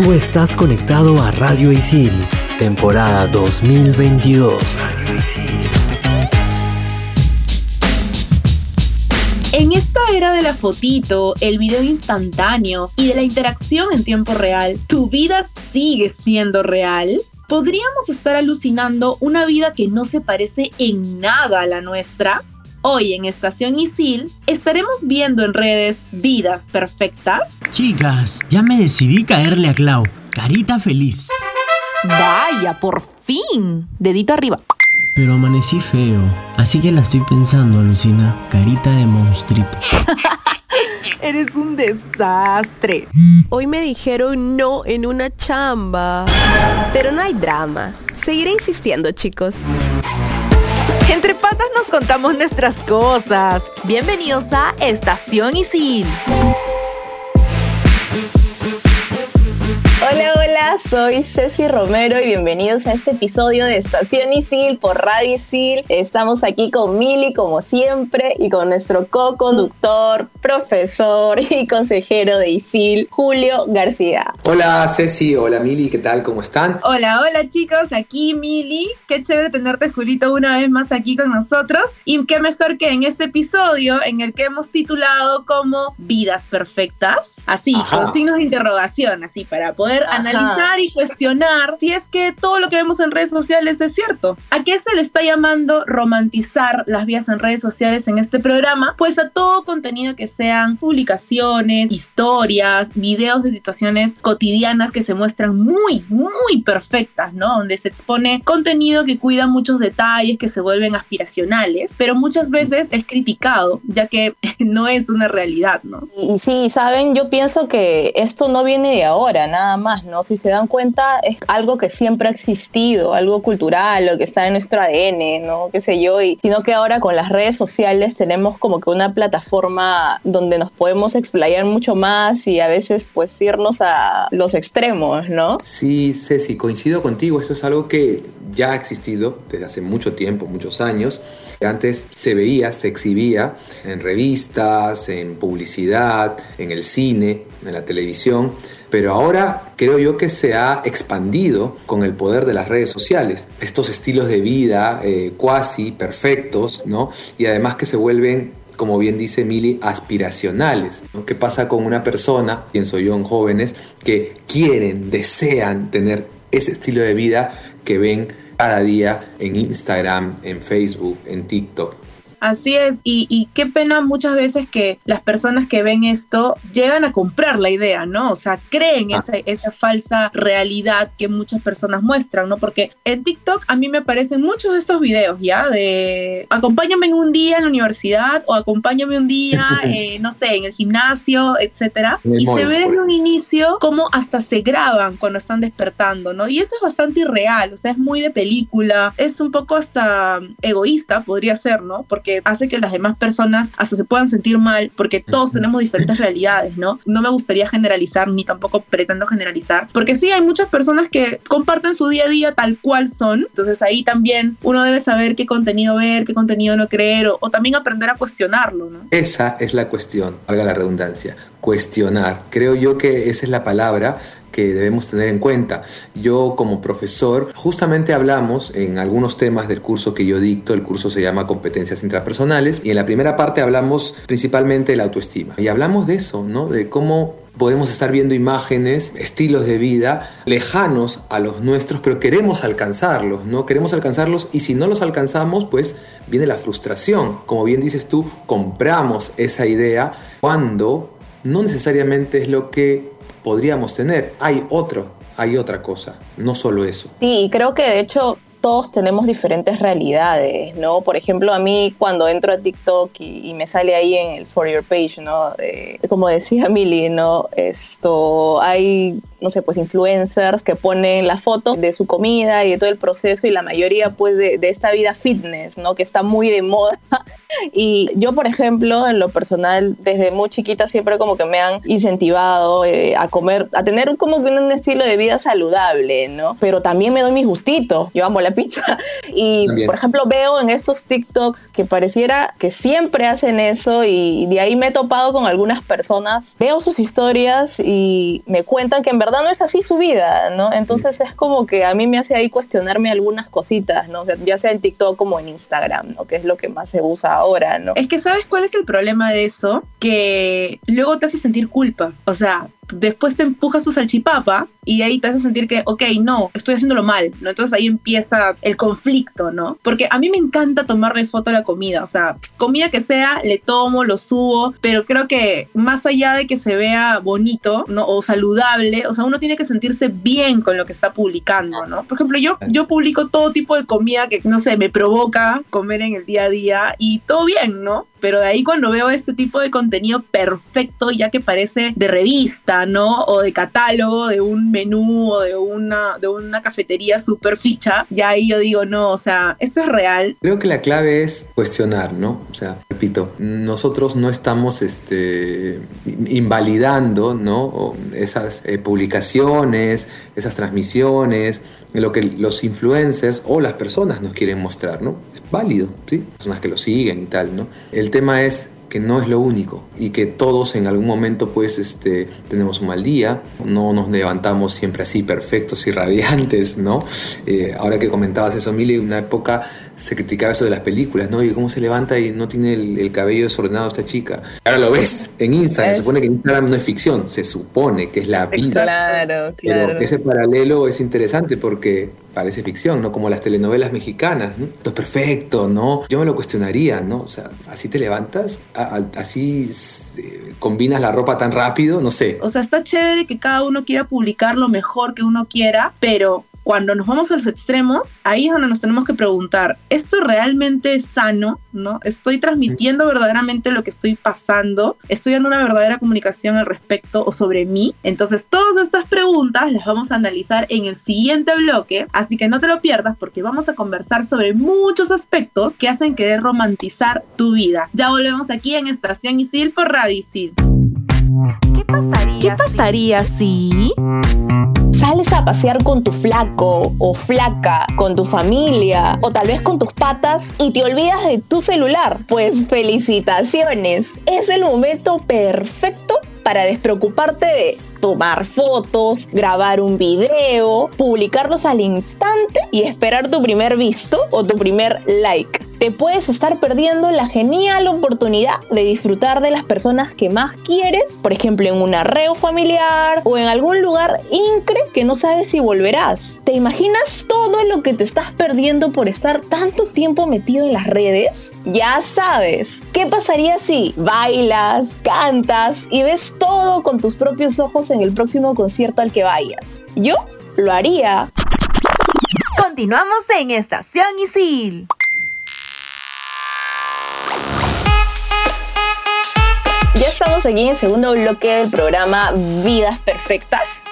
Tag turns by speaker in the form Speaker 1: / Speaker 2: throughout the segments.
Speaker 1: Tú estás conectado a Radio Isil, temporada 2022.
Speaker 2: En esta era de la fotito, el video instantáneo y de la interacción en tiempo real, ¿tu vida sigue siendo real? ¿Podríamos estar alucinando una vida que no se parece en nada a la nuestra? Hoy en Estación Isil estaremos viendo en redes vidas perfectas.
Speaker 3: Chicas, ya me decidí caerle a Clau. Carita feliz.
Speaker 2: Vaya, por fin. Dedito arriba.
Speaker 3: Pero amanecí feo, así que la estoy pensando, Lucina. Carita de monstruito.
Speaker 2: Eres un desastre.
Speaker 4: Hoy me dijeron no en una chamba. Pero no hay drama. Seguiré insistiendo, chicos.
Speaker 2: Entre patas nos contamos nuestras cosas. Bienvenidos a Estación Isil.
Speaker 5: Hola, hola, soy Ceci Romero y bienvenidos a este episodio de Estación Isil por Radio Isil. Estamos aquí con Mili como siempre y con nuestro co-conductor, profesor y consejero de Isil, Julio García.
Speaker 6: Hola Ceci, hola Mili, ¿qué tal? ¿Cómo están?
Speaker 2: Hola, hola chicos, aquí Mili. Qué chévere tenerte Julito una vez más aquí con nosotros y qué mejor que en este episodio en el que hemos titulado como Vidas Perfectas, así, con signos de interrogación, así para poder analizar y cuestionar si es que todo lo que vemos en redes sociales es cierto. ¿A qué se le está llamando romantizar las vías en redes sociales en este programa? Pues a todo contenido que sean publicaciones, historias, videos de situaciones cotidianas que se muestran muy, muy perfectas, ¿no? Donde se expone contenido que cuida muchos detalles, que se vuelven aspiracionales, pero muchas veces es criticado, ya que no es una realidad, ¿no?
Speaker 5: Y sí, saben, yo pienso que esto no viene de ahora, nada más, ¿no? Si se dan cuenta, es algo que siempre ha existido, algo cultural, lo que está en nuestro ADN, ¿no? Qué sé yo, y sino que ahora con las redes sociales tenemos como que una plataforma donde nos podemos explayar mucho más y a veces pues irnos a los extremos, ¿no?
Speaker 6: Sí, Ceci, coincido contigo, esto es algo que ya ha existido desde hace mucho tiempo, muchos años. Antes se veía, se exhibía en revistas, en publicidad, en el cine, en la televisión, pero ahora creo yo que se ha expandido con el poder de las redes sociales. Estos estilos de vida eh, cuasi perfectos, ¿no? Y además que se vuelven como bien dice Mili, aspiracionales. ¿Qué pasa con una persona, pienso yo en jóvenes, que quieren, desean tener ese estilo de vida que ven cada día en Instagram, en Facebook, en TikTok?
Speaker 2: Así es, y, qué pena muchas veces que las personas que ven esto llegan a comprar la idea, ¿no? O sea, creen ah. esa, esa, falsa realidad que muchas personas muestran, ¿no? Porque en TikTok a mí me aparecen muchos de estos videos, ¿ya? De acompáñame un día en la universidad o acompáñame un día, eh, no sé, en el gimnasio, etcétera. Y se ve desde un inicio como hasta se graban cuando están despertando, ¿no? Y eso es bastante irreal, o sea, es muy de película, es un poco hasta egoísta, podría ser, ¿no? Porque hace que las demás personas hasta se puedan sentir mal, porque todos tenemos diferentes realidades, ¿no? No me gustaría generalizar, ni tampoco pretendo generalizar, porque sí hay muchas personas que comparten su día a día tal cual son, entonces ahí también uno debe saber qué contenido ver, qué contenido no creer, o, o también aprender a cuestionarlo, ¿no?
Speaker 6: Esa es la cuestión, valga la redundancia, cuestionar. Creo yo que esa es la palabra que debemos tener en cuenta. Yo como profesor, justamente hablamos en algunos temas del curso que yo dicto, el curso se llama Competencias Intrapersonales, y en la primera parte hablamos principalmente de la autoestima. Y hablamos de eso, ¿no? De cómo podemos estar viendo imágenes, estilos de vida lejanos a los nuestros, pero queremos alcanzarlos, ¿no? Queremos alcanzarlos y si no los alcanzamos, pues viene la frustración. Como bien dices tú, compramos esa idea cuando no necesariamente es lo que podríamos tener. Hay otro, hay otra cosa, no solo eso.
Speaker 5: Sí, y creo que de hecho todos tenemos diferentes realidades, ¿no? Por ejemplo, a mí cuando entro a TikTok y, me sale ahí en el For Your Page, ¿no? como decía Milly, ¿no? Esto, hay no sé, pues influencers que ponen la foto de su comida y de todo el proceso y la mayoría pues de, esta vida fitness, ¿no? Que está muy de moda. Y yo, por ejemplo, en lo personal, desde muy chiquita siempre como que me han incentivado eh, a comer, a tener como que un estilo de vida saludable, ¿no? Pero también me doy mi gustito. Yo amo la pizza. Y, por ejemplo, veo en estos TikToks que pareciera que siempre hacen eso y de ahí me he topado con algunas personas. Veo sus historias y me cuentan que en verdad no es así su vida, ¿no? Entonces es como que a mí me hace ahí cuestionarme algunas cositas, ¿no? O sea, ya sea en TikTok como en Instagram, ¿no? Que es lo que más se usa ahora, ¿no?
Speaker 2: Es que sabes cuál es el problema de eso, que luego te hace sentir culpa. O sea, después te empujas tu salchipapa y ahí te hace sentir que, ok, no, estoy haciéndolo mal, ¿no? Entonces ahí empieza el conflicto, ¿no? Porque a mí me encanta tomarle foto a la comida, o sea, comida que sea, le tomo, lo subo, pero creo que más allá de que se vea bonito, ¿no? O saludable, o sea, uno tiene que sentirse bien con lo que está publicando, ¿no? Por ejemplo, yo, yo publico todo tipo de comida que, no sé, me provoca comer en el día a día y todo bien, ¿no? Pero de ahí cuando veo este tipo de contenido perfecto, ya que parece de revista, ¿no? O de catálogo, de un menú o de una, de una cafetería súper ficha, ya ahí yo digo, no, o sea, esto es real.
Speaker 6: Creo que la clave es cuestionar, ¿no? O sea, repito, nosotros no estamos este, invalidando, ¿no? Esas eh, publicaciones, esas transmisiones, lo que los influencers o las personas nos quieren mostrar, ¿no? Es válido, ¿sí? Personas que lo siguen y tal, ¿no? Tema es que no es lo único y que todos en algún momento pues este, tenemos un mal día, no nos levantamos siempre así perfectos y radiantes, ¿no? Eh, ahora que comentabas eso, Mili, una época se criticaba eso de las películas, ¿no? Y cómo se levanta y no tiene el, cabello desordenado esta chica. Ahora lo ves en Instagram, se supone que Instagram no es ficción, se supone que es la vida.
Speaker 5: Claro, claro.
Speaker 6: Pero ese paralelo es interesante porque parece ficción, ¿no? Como las telenovelas mexicanas, ¿no? Todo es perfecto, ¿no? Yo me lo cuestionaría, ¿no? O sea, así te levantas, así eh, combinas la ropa tan rápido, no sé.
Speaker 2: O sea, está chévere que cada uno quiera publicar lo mejor que uno quiera, pero cuando nos vamos a los extremos, ahí es donde nos tenemos que preguntar, ¿esto realmente es sano? ¿No? ¿Estoy transmitiendo verdaderamente lo que estoy pasando? ¿Estoy dando una verdadera comunicación al respecto o sobre mí? Entonces, todas estas preguntas las vamos a analizar en el siguiente bloque, así que no te lo pierdas porque vamos a conversar sobre muchos aspectos que hacen querer romantizar tu vida. Ya volvemos aquí en Estación Isil por Radio Isil.
Speaker 4: ¿Qué pasaría, ¿Qué pasaría si
Speaker 5: sales a pasear con tu flaco o flaca, con tu familia o tal vez con tus patas y te olvidas de tu celular. Pues felicitaciones, es el momento perfecto para despreocuparte de tomar fotos, grabar un video, publicarlos al instante y esperar tu primer visto o tu primer like te puedes estar perdiendo la genial oportunidad de disfrutar de las personas que más quieres, por ejemplo en un arreo familiar o en algún lugar incre que no sabes si volverás. ¿Te imaginas todo lo que te estás perdiendo por estar tanto tiempo metido en las redes? Ya sabes, ¿qué pasaría si bailas, cantas y ves todo con tus propios ojos en el próximo concierto al que vayas? Yo lo haría.
Speaker 4: Continuamos en Estación Isil.
Speaker 5: Estamos aquí en segundo bloque del programa Vidas Perfectas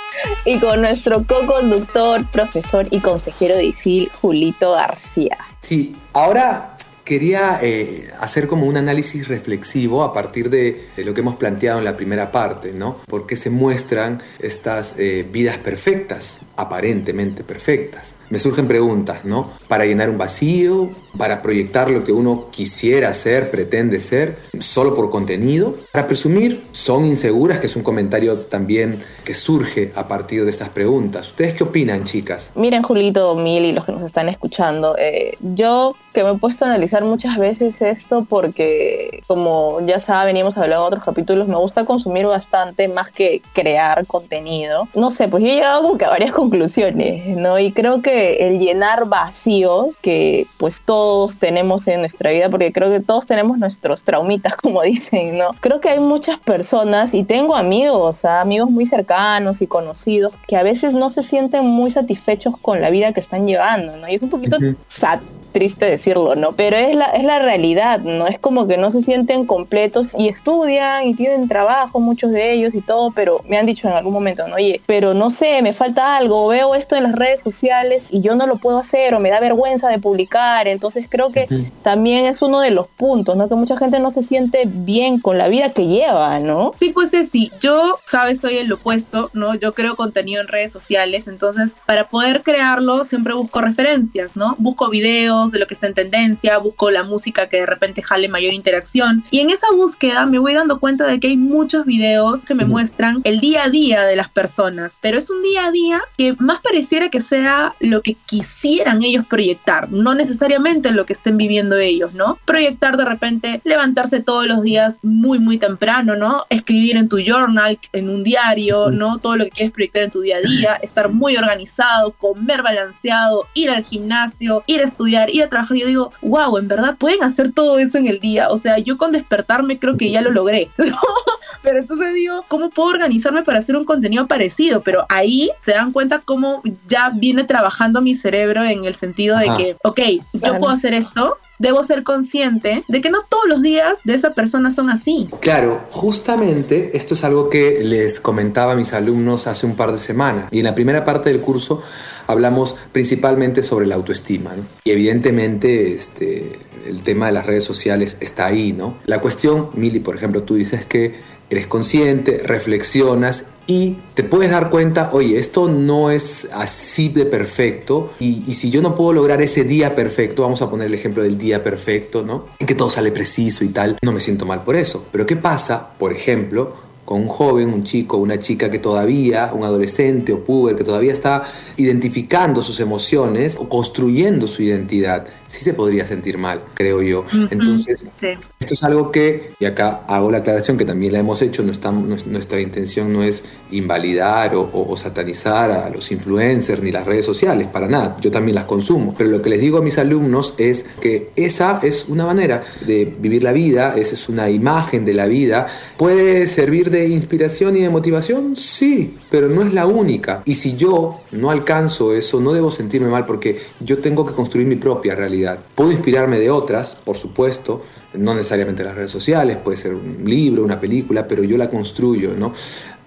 Speaker 5: y con nuestro co-conductor, profesor y consejero de ISIL, Julito García.
Speaker 6: Sí, ahora quería eh, hacer como un análisis reflexivo a partir de, lo que hemos planteado en la primera parte, ¿no? ¿Por qué se muestran estas eh, vidas perfectas, aparentemente perfectas? Me surgen preguntas, ¿no? Para llenar un vacío, para proyectar lo que uno quisiera ser, pretende ser, solo por contenido, para presumir, son inseguras, que es un comentario también que surge a partir de estas preguntas. ¿Ustedes qué opinan, chicas?
Speaker 5: Miren, Julito, Mil y los que nos están escuchando, eh, yo que me he puesto a analizar muchas veces esto porque, como ya saben y hemos hablado en otros capítulos, me gusta consumir bastante más que crear contenido. No sé, pues yo he llegado como que a varias conclusiones, ¿no? Y creo que el llenar vacíos, que pues todo todos tenemos en nuestra vida, porque creo que todos tenemos nuestros traumitas, como dicen, ¿no? Creo que hay muchas personas, y tengo amigos, amigos muy cercanos y conocidos, que a veces no se sienten muy satisfechos con la vida que están llevando, ¿no? Y es un poquito sad triste decirlo, ¿no? Pero es la, es la realidad, ¿no? Es como que no se sienten completos y estudian y tienen trabajo, muchos de ellos y todo, pero me han dicho en algún momento, ¿no? Oye, pero no sé, me falta algo, veo esto en las redes sociales y yo no lo puedo hacer o me da vergüenza de publicar, entonces creo que también es uno de los puntos, ¿no? Que mucha gente no se siente bien con la vida que lleva, ¿no?
Speaker 2: Sí, pues es sí, yo, sabes, soy el opuesto, ¿no? Yo creo contenido en redes sociales, entonces para poder crearlo siempre busco referencias, ¿no? Busco videos, ritmos, de lo que está en tendencia, busco la música que de repente jale mayor interacción. Y en esa búsqueda me voy dando cuenta de que hay muchos videos que me muestran el día a día de las personas, pero es un día a día que más pareciera que sea lo que quisieran ellos proyectar, no necesariamente lo que estén viviendo ellos, ¿no? Proyectar de repente, levantarse todos los días muy, muy temprano, ¿no? Escribir en tu journal, en un diario, ¿no? Todo lo que quieres proyectar en tu día a día, estar muy organizado, comer balanceado, ir al gimnasio, ir a estudiar, ir a trabajar. Yo digo, wow, en verdad pueden hacer todo eso en el día. O sea, yo con despertarme creo que ya lo logré. Pero entonces digo, ¿cómo puedo organizarme para hacer un contenido parecido? Pero ahí se dan cuenta cómo ya viene trabajando mi cerebro en el sentido de que, ok, yo puedo hacer esto, debo ser consciente de que no todos los días de esa persona son así.
Speaker 6: Claro, justamente esto es algo que les comentaba a mis alumnos hace un par de semanas. Y en la primera parte del curso hablamos principalmente sobre la autoestima. Y evidentemente este, el tema de las redes sociales está ahí, ¿no? La cuestión, Mili, por ejemplo, tú dices que eres consciente, reflexionas y te puedes dar cuenta, oye, esto no es así de perfecto y, si yo no puedo lograr ese día perfecto, vamos a poner el ejemplo del día perfecto, ¿no? En que todo sale preciso y tal, no me siento mal por eso. Pero ¿qué pasa, por ejemplo, con un joven, un chico, una chica que todavía, un adolescente o puber, que todavía está identificando sus emociones o construyendo su identidad, sí se podría sentir mal, creo yo. Entonces, esto es algo que, y acá hago la aclaración que también la hemos hecho, no está, nuestra intención no es invalidar o, satanizar a los influencers ni las redes sociales, para nada, yo también las consumo, pero lo que les digo a mis alumnos es que esa es una manera de vivir la vida, esa es una imagen de la vida, puede servir de de inspiración y de motivación? Sí, pero no es la única. Y si yo no alcanzo eso, no debo sentirme mal porque yo tengo que construir mi propia realidad. Puedo inspirarme de otras, por supuesto, no necesariamente las redes sociales, puede ser un libro, una película, pero yo la construyo, ¿no?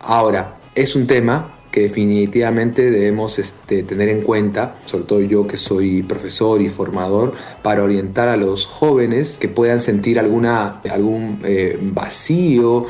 Speaker 6: Ahora, es un tema que definitivamente debemos este, tener en cuenta, sobre todo yo que soy profesor y formador, para orientar a los jóvenes que puedan sentir alguna, algún eh, vacío,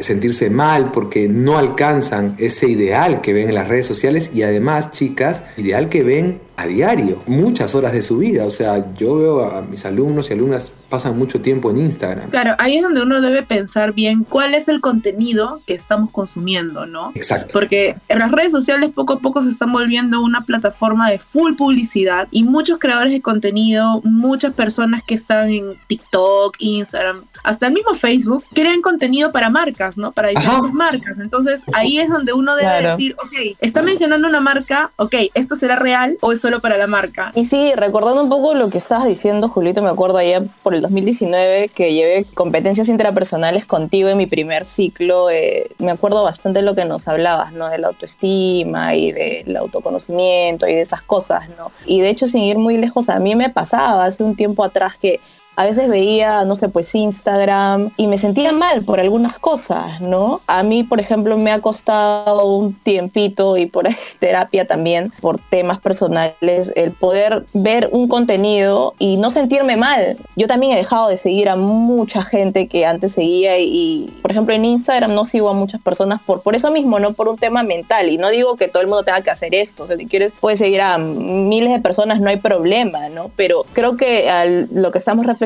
Speaker 6: sentirse mal porque no alcanzan ese ideal que ven en las redes sociales. Y además, chicas, ideal que ven a diario, muchas horas de su vida. O sea, yo veo a mis alumnos y alumnas pasan mucho tiempo en Instagram.
Speaker 2: Claro, ahí es donde uno debe pensar bien cuál es el contenido que estamos consumiendo, ¿no?
Speaker 6: Exacto.
Speaker 2: Porque en las redes sociales poco a poco se están volviendo una plataforma de full publicidad y muchos creadores de contenido, muchas personas que están en TikTok, Instagram, hasta el mismo Facebook, crean contenido para marcas, ¿no? Para diferentes marcas. Entonces ahí es donde uno debe decir, ok, está mencionando una marca, ok, ¿esto será real o es solo para la marca?
Speaker 5: Y sí, recordando un poco lo que estabas diciendo, Julito, me acuerdo ayer por el 2019 que llevé competencias intrapersonales contigo en mi primer ciclo. Eh, me acuerdo bastante de lo que nos hablabas, ¿no? De la autoestima y del autoconocimiento y de esas cosas, ¿no? Y de hecho, sin ir muy lejos, a mí me pasaba hace un tiempo atrás que a veces veía, no sé, pues Instagram y me sentía mal por algunas cosas, ¿no? A mí, por ejemplo, me ha costado un tiempito y por terapia también, por temas personales, el poder ver un contenido y no sentirme mal. Yo también he dejado de seguir a mucha gente que antes seguía y, por ejemplo, en Instagram no sigo a muchas personas por, por eso mismo, no por un tema mental. Y no digo que todo el mundo tenga que hacer esto. O sea, si quieres, puedes seguir a miles de personas, no hay problema, ¿no? Pero creo que al, lo que estamos reflexionando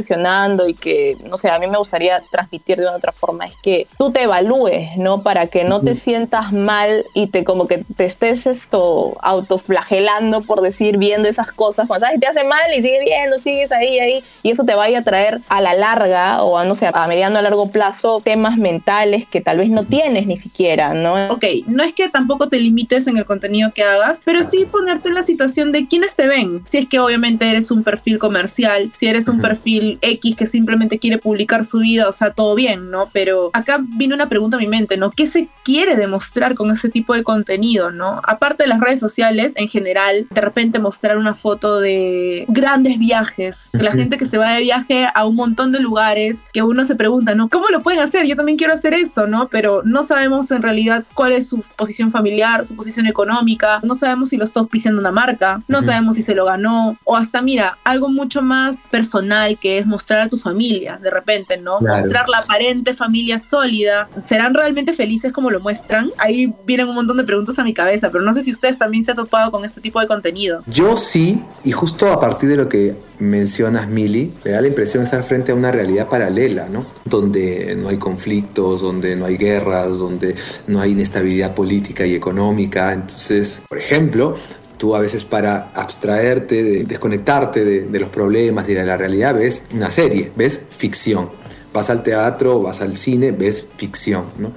Speaker 5: y que, no sé, a mí me gustaría transmitir de una otra forma es que tú te evalúes, ¿no? Para que no te sientas mal y te como que te estés esto autoflagelando, por decir, viendo esas cosas. Cuando sabes te hace mal y sigues viendo, sigues ahí, ahí, y eso te vaya a traer a la larga o a, no sé, a mediano a largo plazo temas mentales que tal vez no tienes ni siquiera, ¿no?
Speaker 2: Ok, no es que tampoco te limites en el contenido que hagas, pero sí ponerte en la situación de quiénes te ven. Si es que obviamente eres un perfil comercial, si eres un perfil X que simplemente quiere publicar su vida, o sea, todo bien, ¿no? Pero acá vino una pregunta a mi mente, ¿no? ¿Qué se quiere demostrar con ese tipo de contenido, ¿no? Aparte de las redes sociales, en general, de repente mostrar una foto de grandes viajes, de la gente que se va de viaje a un montón de lugares, que uno se pregunta, ¿no? ¿Cómo lo pueden hacer? Yo también quiero hacer eso, ¿no? Pero no sabemos en realidad cuál es su posición familiar, su posición económica, no sabemos si lo está auspiciando una marca, no sabemos si se lo ganó, o hasta, mira, algo mucho más personal que es mostrar a tu familia, de repente, ¿no?
Speaker 6: Claro.
Speaker 2: Mostrar la aparente familia sólida. ¿Serán realmente felices como lo muestran? Ahí vienen un montón de preguntas a mi cabeza, pero no sé si ustedes también se han topado con este tipo de contenido.
Speaker 6: Yo sí, y justo a partir de lo que mencionas, Mili, me da la impresión de estar frente a una realidad paralela, ¿no? Donde no hay conflictos, donde no hay guerras, donde no hay inestabilidad política y económica. Entonces, por ejemplo, tú a veces para abstraerte, de- desconectarte de, de los problemas, de la realidad, ves una serie, ves ficción. Vas al teatro, vas al cine, ves ficción, ¿no?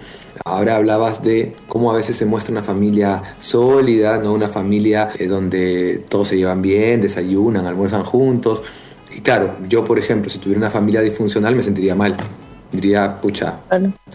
Speaker 6: Ahora hablabas de cómo a veces se muestra una familia sólida, ¿no? Una familia eh, donde todos se llevan bien, desayunan, almuerzan juntos. Y claro, yo por ejemplo, si tuviera una familia disfuncional me sentiría mal. Diría, pucha.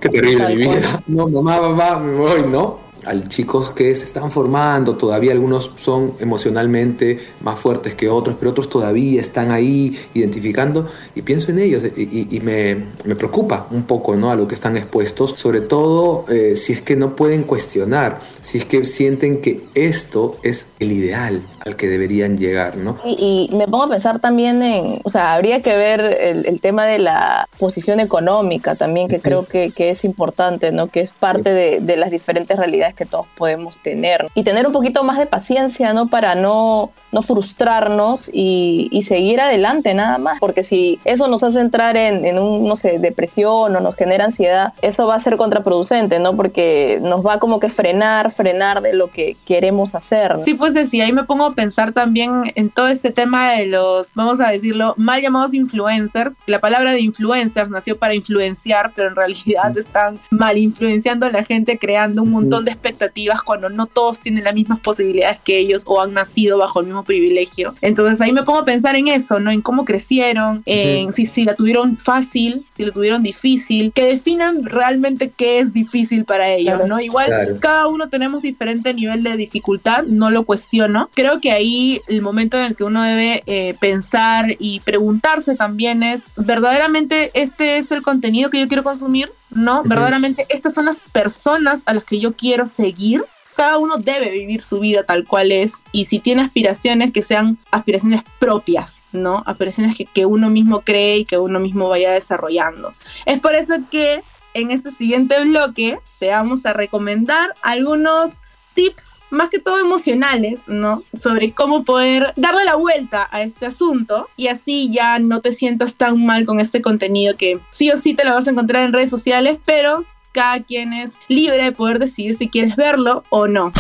Speaker 6: Qué terrible mi vida. No, mamá, papá, me voy, ¿no? Hay chicos que se están formando, todavía algunos son emocionalmente más fuertes que otros, pero otros todavía están ahí identificando y pienso en ellos y, y- y me, me preocupa un poco ¿no? a lo que están expuestos, sobre todo eh, si es que no pueden cuestionar, si es que sienten que esto es el ideal al que deberían llegar, ¿no?
Speaker 5: Y, y me pongo a pensar también en, o sea, habría que ver el, el tema de la posición económica también, que
Speaker 6: Ujú.
Speaker 5: creo que, que es importante, ¿no? Que es parte de, de las diferentes realidades que todos podemos tener. Y tener un poquito más de paciencia, ¿no? Para no, no frustrarnos y, y seguir adelante nada más, porque si eso nos hace entrar en, en un, no sé, depresión o nos genera ansiedad, eso va a ser contraproducente, ¿no? Porque nos va como que frenar, frenar de lo que queremos hacer. ¿no?
Speaker 2: Sí, pues sí, ahí me pongo a pensar también en todo este tema de los, vamos a decirlo, mal llamados influencers. La palabra de influencers nació para influenciar, pero en realidad están mal influenciando a la gente, creando un montón de expectativas cuando no todos tienen las mismas posibilidades que ellos o han nacido bajo el mismo privilegio. Entonces ahí me pongo a pensar en eso, ¿no? En cómo crecieron, en si, si la tuvieron fácil, si la tuvieron difícil, que definan realmente qué es difícil para ellos,
Speaker 5: Claro.
Speaker 2: ¿no? Igual
Speaker 6: Claro.
Speaker 2: cada uno tenemos diferente nivel de dificultad, no lo cuestiono. Creo que ahí el momento en el que uno debe eh, pensar y preguntarse también es, ¿verdaderamente este es el contenido que yo quiero consumir? ¿No? ¿Verdaderamente estas son las personas a las que yo quiero seguir? Cada uno debe vivir su vida tal cual es y si tiene aspiraciones que sean aspiraciones propias, ¿no? Aspiraciones que, que uno mismo cree y que uno mismo vaya desarrollando. Es por eso que en este siguiente bloque te vamos a recomendar algunos tips más que todo emocionales, ¿no? Sobre cómo poder darle la vuelta a este asunto y así ya no te sientas tan mal con este contenido que sí o sí te lo vas a encontrar en redes sociales, pero cada quien es libre de poder decidir si quieres verlo o no.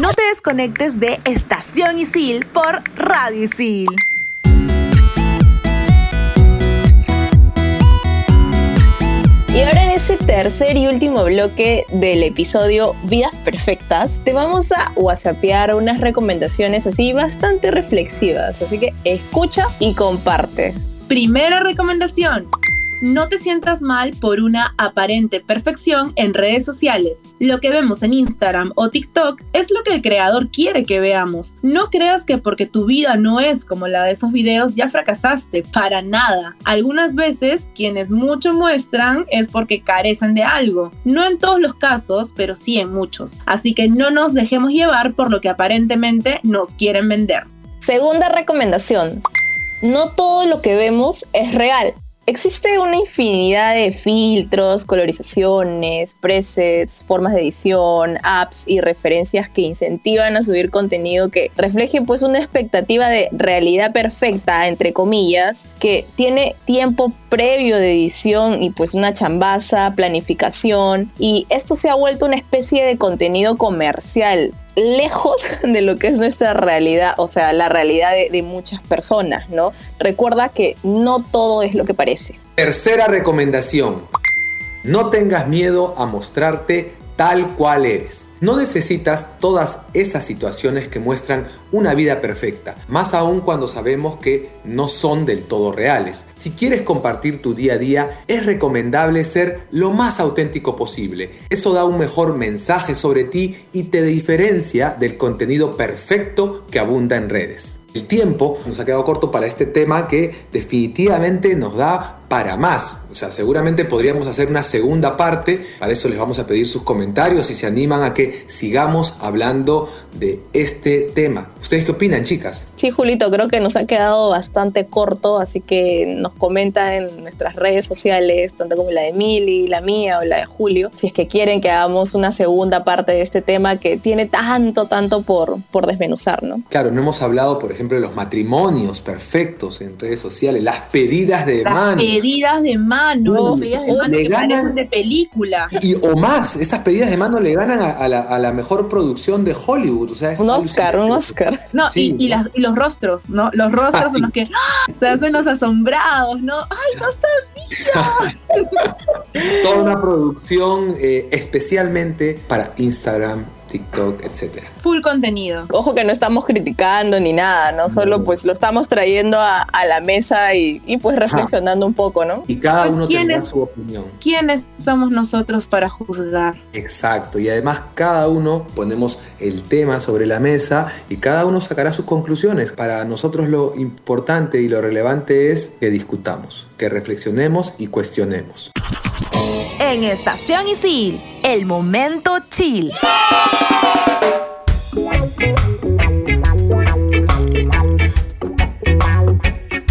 Speaker 4: No te desconectes de Estación Isil por Radio Isil.
Speaker 5: Y ahora en ese tercer y último bloque del episodio Vidas Perfectas, te vamos a whatsappear unas recomendaciones así bastante reflexivas. Así que escucha y comparte.
Speaker 2: Primera recomendación. No te sientas mal por una aparente perfección en redes sociales. Lo que vemos en Instagram o TikTok es lo que el creador quiere que veamos. No creas que porque tu vida no es como la de esos videos ya fracasaste, para nada. Algunas veces quienes mucho muestran es porque carecen de algo. No en todos los casos, pero sí en muchos. Así que no nos dejemos llevar por lo que aparentemente nos quieren vender.
Speaker 5: Segunda recomendación. No todo lo que vemos es real. Existe una infinidad de filtros, colorizaciones, presets, formas de edición, apps y referencias que incentivan a subir contenido que refleje pues una expectativa de realidad perfecta, entre comillas, que tiene tiempo previo de edición y pues una chambaza, planificación. Y esto se ha vuelto una especie de contenido comercial lejos de lo que es nuestra realidad, o sea, la realidad de, muchas personas, ¿no? Recuerda que no todo es lo que parece.
Speaker 6: Tercera recomendación. No tengas miedo a mostrarte tal cual eres. No necesitas todas esas situaciones que muestran una vida perfecta, más aún cuando sabemos que no son del todo reales. Si quieres compartir tu día a día, es recomendable ser lo más auténtico posible. Eso da un mejor mensaje sobre ti y te diferencia del contenido perfecto que abunda en redes. El tiempo nos ha quedado corto para este tema que definitivamente nos da para más. O sea, seguramente podríamos hacer una segunda parte. Para eso les vamos a pedir sus comentarios y se animan a que sigamos hablando de este tema. ¿Ustedes qué opinan, chicas?
Speaker 5: Sí, Julito, creo que nos ha quedado bastante corto, así que nos comenta en nuestras redes sociales, tanto como la de Mili, la mía o la de Julio, si es que quieren que hagamos una segunda parte de este tema que tiene tanto, tanto por, por desmenuzar, ¿no?
Speaker 6: Claro, no hemos hablado, por ejemplo, de los matrimonios perfectos en redes sociales, las pedidas de
Speaker 2: Las
Speaker 6: mano.
Speaker 2: Pedidas de mano, pedidas de
Speaker 6: no,
Speaker 2: mano
Speaker 6: le
Speaker 2: que
Speaker 6: ganan-
Speaker 2: parecen de película.
Speaker 6: Y, o más, esas pedidas de mano le ganan a, a la, a la mejor producción de Hollywood. O sea, es
Speaker 5: Un Oscar, un. Oscar.
Speaker 2: No,
Speaker 6: Sí,
Speaker 2: y, y
Speaker 6: ¿no?
Speaker 2: las- y los rostros, ¿no? Los rostros
Speaker 6: Ah,
Speaker 2: en
Speaker 6: sí.
Speaker 2: los que ¡ah! se hacen los asombrados, ¿no? ¡Ay, no sabía!
Speaker 6: Toda una producción eh, especialmente para Instagram, TikTok, etcétera.
Speaker 2: Full contenido.
Speaker 5: Ojo que no estamos criticando ni nada, ¿no? Solo pues lo estamos trayendo a, a la mesa y, y, pues reflexionando un poco, ¿no?
Speaker 6: Y cada
Speaker 2: Pues,
Speaker 6: uno
Speaker 2: ¿quién
Speaker 6: tendrá
Speaker 2: es?
Speaker 6: su opinión.
Speaker 2: ¿Quiénes somos nosotros para juzgar?
Speaker 6: Exacto. Y además cada uno ponemos el tema sobre la mesa y cada uno sacará sus conclusiones. Para nosotros lo importante y lo relevante es que discutamos, que reflexionemos y cuestionemos.
Speaker 7: En Estación Isil, el momento chill.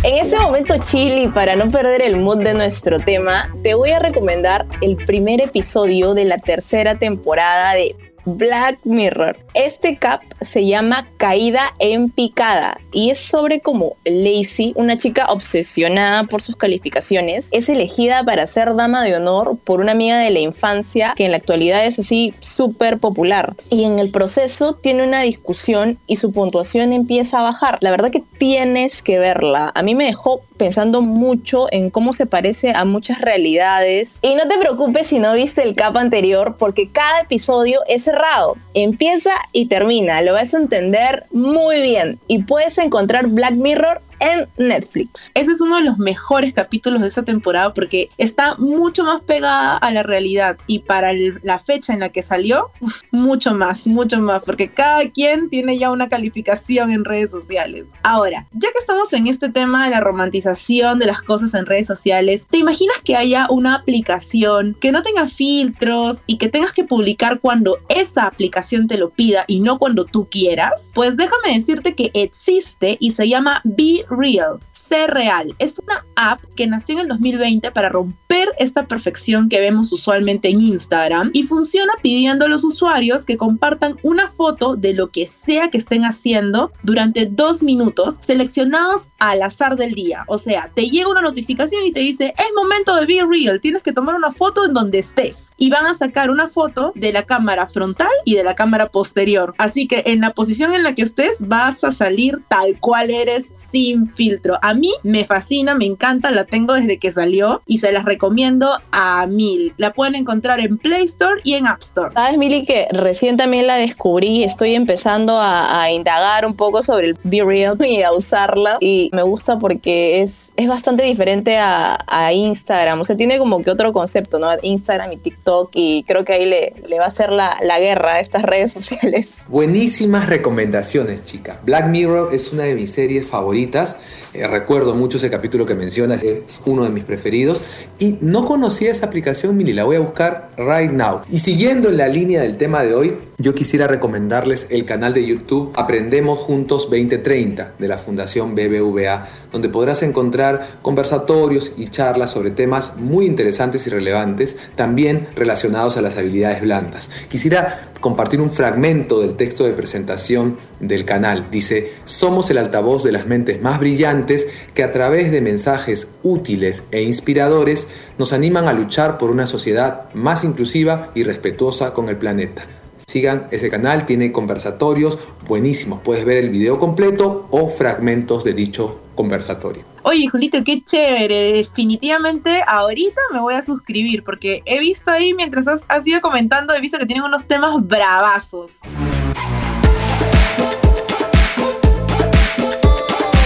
Speaker 5: En ese momento chili, para no perder el mood de nuestro tema, te voy a recomendar el primer episodio de la tercera temporada de Black Mirror. Este cap se llama Caída en Picada y es sobre cómo Lacey, una chica obsesionada por sus calificaciones, es elegida para ser dama de honor por una amiga de la infancia que en la actualidad es así súper popular. Y en el proceso tiene una discusión y su puntuación empieza a bajar. La verdad que tienes que verla. A mí me dejó pensando mucho en cómo se parece a muchas realidades. Y no te preocupes si no viste el cap anterior porque cada episodio es cerrado. Empieza y termina. Lo vas a entender muy bien. Y puedes encontrar Black Mirror en Netflix.
Speaker 2: Ese es uno de los mejores capítulos de esta temporada porque está mucho más pegada a la realidad y para la fecha en la que salió, mucho más, mucho más, porque cada quien tiene ya una calificación en redes sociales. Ahora, ya que estamos en este tema de la romantización de las cosas en redes sociales, ¿te imaginas que haya una aplicación que no tenga filtros y que tengas que publicar cuando esa aplicación te lo pida y no cuando tú quieras? Pues déjame decirte que existe y se llama Be Real. Ser real. Es una app que nació en el 2020 para romper esta perfección que vemos usualmente en Instagram y funciona pidiendo a los usuarios que compartan una foto de lo que sea que estén haciendo durante dos minutos seleccionados al azar del día. O sea, te llega una notificación y te dice, es momento de be real, tienes que tomar una foto en donde estés. Y van a sacar una foto de la cámara frontal y de la cámara posterior. Así que en la posición en la que estés vas a salir tal cual eres sin filtro. A mí me fascina, me encanta, la tengo desde que salió y se las recomiendo a mil. La pueden encontrar en Play Store y en App Store.
Speaker 5: Sabes, Mili, que recién también la descubrí, estoy empezando a, a indagar un poco sobre el Be Real y a usarla y me gusta porque es, es bastante diferente a, a Instagram, o sea, tiene como que otro concepto, ¿no? Instagram y TikTok y creo que ahí le, le va a hacer la, la guerra a estas redes sociales.
Speaker 6: Buenísimas recomendaciones, chicas. Black Mirror es una de mis series favoritas. Eh, recuerdo mucho ese capítulo que mencionas, es uno de mis preferidos. Y no conocía esa aplicación, Mili, la voy a buscar right now. Y siguiendo en la línea del tema de hoy, yo quisiera recomendarles el canal de YouTube Aprendemos Juntos 2030 de la Fundación BBVA, donde podrás encontrar conversatorios y charlas sobre temas muy interesantes y relevantes, también relacionados a las habilidades blandas. Quisiera compartir un fragmento del texto de presentación del canal. Dice, somos el altavoz de las mentes más brillantes que a través de mensajes útiles e inspiradores nos animan a luchar por una sociedad más inclusiva y respetuosa con el planeta. Sigan ese canal, tiene conversatorios buenísimos. Puedes ver el video completo o fragmentos de dicho conversatorio.
Speaker 2: Oye, Julito, qué chévere. Definitivamente ahorita me voy a suscribir porque he visto ahí, mientras has, has ido comentando, he visto que tienen unos temas bravazos.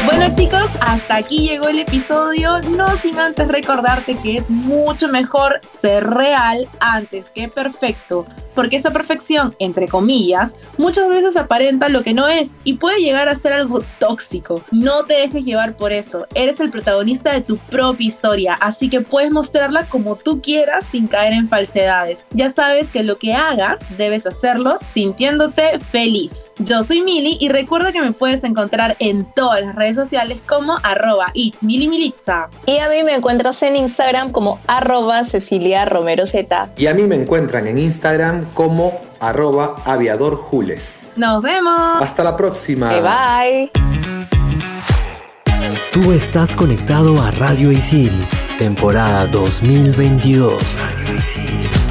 Speaker 2: Bueno chicos, hasta aquí llegó el episodio, no sin antes recordarte que es mucho mejor ser real antes que perfecto. Porque esa perfección, entre comillas, muchas veces aparenta lo que no es y puede llegar a ser algo tóxico. No te dejes llevar por eso. Eres el protagonista de tu propia historia, así que puedes mostrarla como tú quieras sin caer en falsedades. Ya sabes que lo que hagas debes hacerlo sintiéndote feliz. Yo soy Mili y recuerda que me puedes encontrar en todas las redes sociales como arroba it's
Speaker 5: Y a mí me encuentras en Instagram como arroba Cecilia Romero Z.
Speaker 6: Y a mí me encuentran en Instagram como arroba aviadorjules.
Speaker 2: Nos vemos.
Speaker 6: Hasta la próxima.
Speaker 5: bye.
Speaker 1: Tú estás conectado a Radio Isil, temporada 2022. Radio Isil.